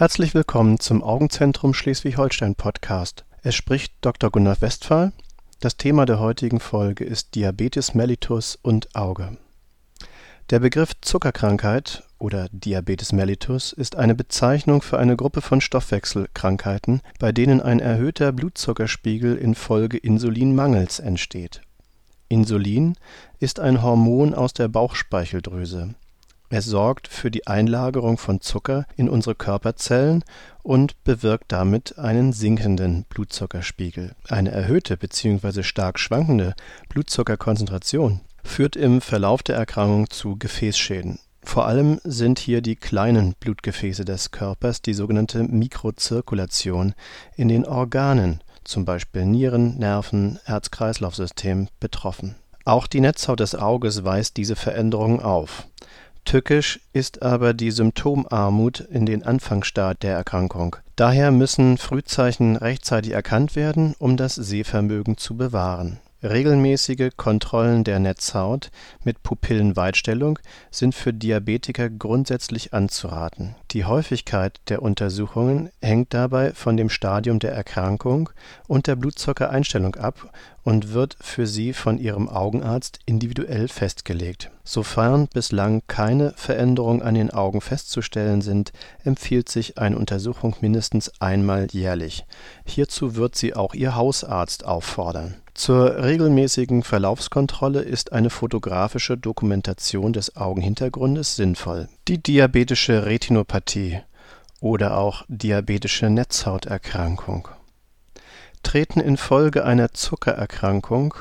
Herzlich willkommen zum Augenzentrum Schleswig-Holstein Podcast. Es spricht Dr. Gunnar Westphal. Das Thema der heutigen Folge ist Diabetes mellitus und Auge. Der Begriff Zuckerkrankheit oder Diabetes mellitus ist eine Bezeichnung für eine Gruppe von Stoffwechselkrankheiten, bei denen ein erhöhter Blutzuckerspiegel infolge Insulinmangels entsteht. Insulin ist ein Hormon aus der Bauchspeicheldrüse es sorgt für die Einlagerung von Zucker in unsere Körperzellen und bewirkt damit einen sinkenden Blutzuckerspiegel. Eine erhöhte bzw. stark schwankende Blutzuckerkonzentration führt im Verlauf der Erkrankung zu Gefäßschäden. Vor allem sind hier die kleinen Blutgefäße des Körpers, die sogenannte Mikrozirkulation, in den Organen zum Beispiel Nieren, Nerven, Herz-Kreislauf-System betroffen. Auch die Netzhaut des Auges weist diese Veränderungen auf Tückisch ist aber die Symptomarmut in den Anfangsstadien der Erkrankung. Daher müssen Frühzeichen rechtzeitig erkannt werden, um das Sehvermögen zu bewahren Regelmäßige Kontrollen der Netzhaut mit Pupillenweitstellung sind für Diabetiker grundsätzlich anzuraten. Die Häufigkeit der Untersuchungen hängt dabei von dem Stadium der Erkrankung und der Blutzuckereinstellung ab und wird für sie von ihrem Augenarzt individuell festgelegt. Sofern bislang keine Veränderungen an den Augen festzustellen sind, empfiehlt sich eine Untersuchung mindestens einmal jährlich. Hierzu wird sie auch ihr Hausarzt auffordern zur regelmäßigen Verlaufskontrolle ist eine fotografische Dokumentation des Augenhintergrundes sinnvoll. Die diabetische Retinopathie oder auch diabetische Netzhauterkrankung Treten infolge einer Zuckererkrankung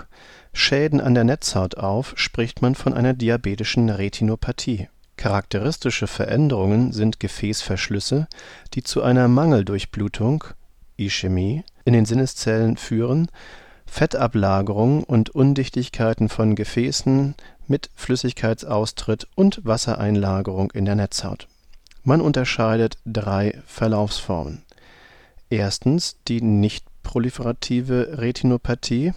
Schäden an der Netzhaut auf, spricht man von einer diabetischen Retinopathie. Charakteristische Veränderungen sind Gefäßverschlüsse, die zu einer Mangeldurchblutung (Ischämie) in den Sinneszellen führen Fettablagerungen und Undichtigkeiten von Gefäßen mit Flüssigkeitsaustritt und Wassereinlagerung in der Netzhaut. Man unterscheidet drei Verlaufsformen: Erstens die nicht-proliferative Retinopathie,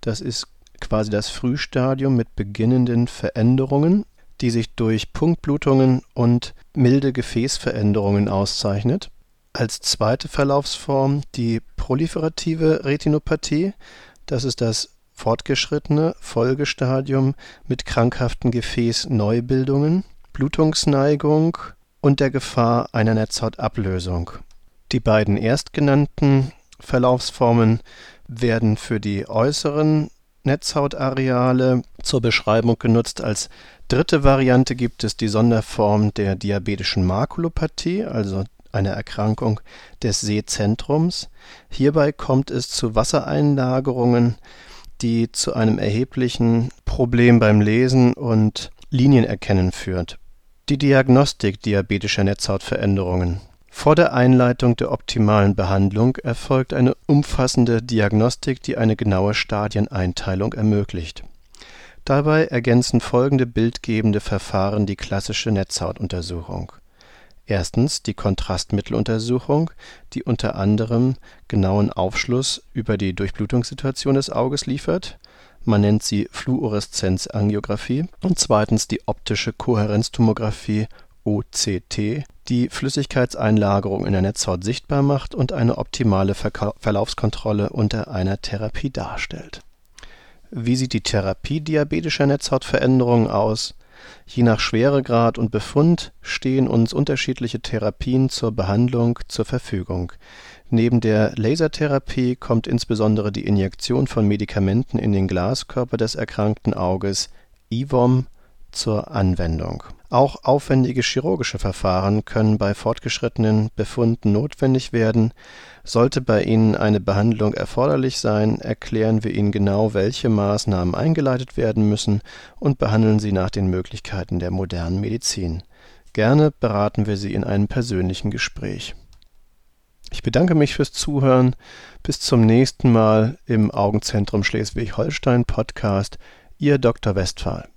das ist quasi das Frühstadium mit beginnenden Veränderungen, die sich durch Punktblutungen und milde Gefäßveränderungen auszeichnet. Als zweite Verlaufsform die proliferative Retinopathie, das ist das fortgeschrittene Folgestadium mit krankhaften Gefäßneubildungen, Blutungsneigung und der Gefahr einer Netzhautablösung. Die beiden erstgenannten Verlaufsformen werden für die äußeren Netzhautareale zur Beschreibung genutzt. Als dritte Variante gibt es die Sonderform der diabetischen Makulopathie, also eine Erkrankung des Sehzentrums. Hierbei kommt es zu Wassereinlagerungen, die zu einem erheblichen Problem beim Lesen und Linienerkennen führt. Die Diagnostik diabetischer Netzhautveränderungen. Vor der Einleitung der optimalen Behandlung erfolgt eine umfassende Diagnostik, die eine genaue Stadieneinteilung ermöglicht. Dabei ergänzen folgende bildgebende Verfahren die klassische Netzhautuntersuchung Erstens die Kontrastmitteluntersuchung, die unter anderem genauen Aufschluss über die Durchblutungssituation des Auges liefert (man nennt sie Fluoreszenzangiografie) und zweitens die optische Kohärenztomographie (OCT), die Flüssigkeitseinlagerung in der Netzhaut sichtbar macht und eine optimale Verlaufskontrolle unter einer Therapie darstellt. Wie sieht die Therapie diabetischer Netzhautveränderungen aus Je nach Schweregrad und Befund stehen uns unterschiedliche Therapien zur Behandlung zur Verfügung. Neben der Lasertherapie kommt insbesondere die Injektion von Medikamenten in den Glaskörper des erkrankten Auges (IVOM) zur Anwendung auch aufwendige chirurgische Verfahren können bei fortgeschrittenen Befunden notwendig werden. Sollte bei Ihnen eine Behandlung erforderlich sein, erklären wir Ihnen genau, welche Maßnahmen eingeleitet werden müssen und behandeln Sie nach den Möglichkeiten der modernen Medizin. Gerne beraten wir Sie in einem persönlichen Gespräch. Ich bedanke mich fürs Zuhören. Bis zum nächsten Mal im Augenzentrum Schleswig-Holstein Podcast. Ihr Dr. Westphal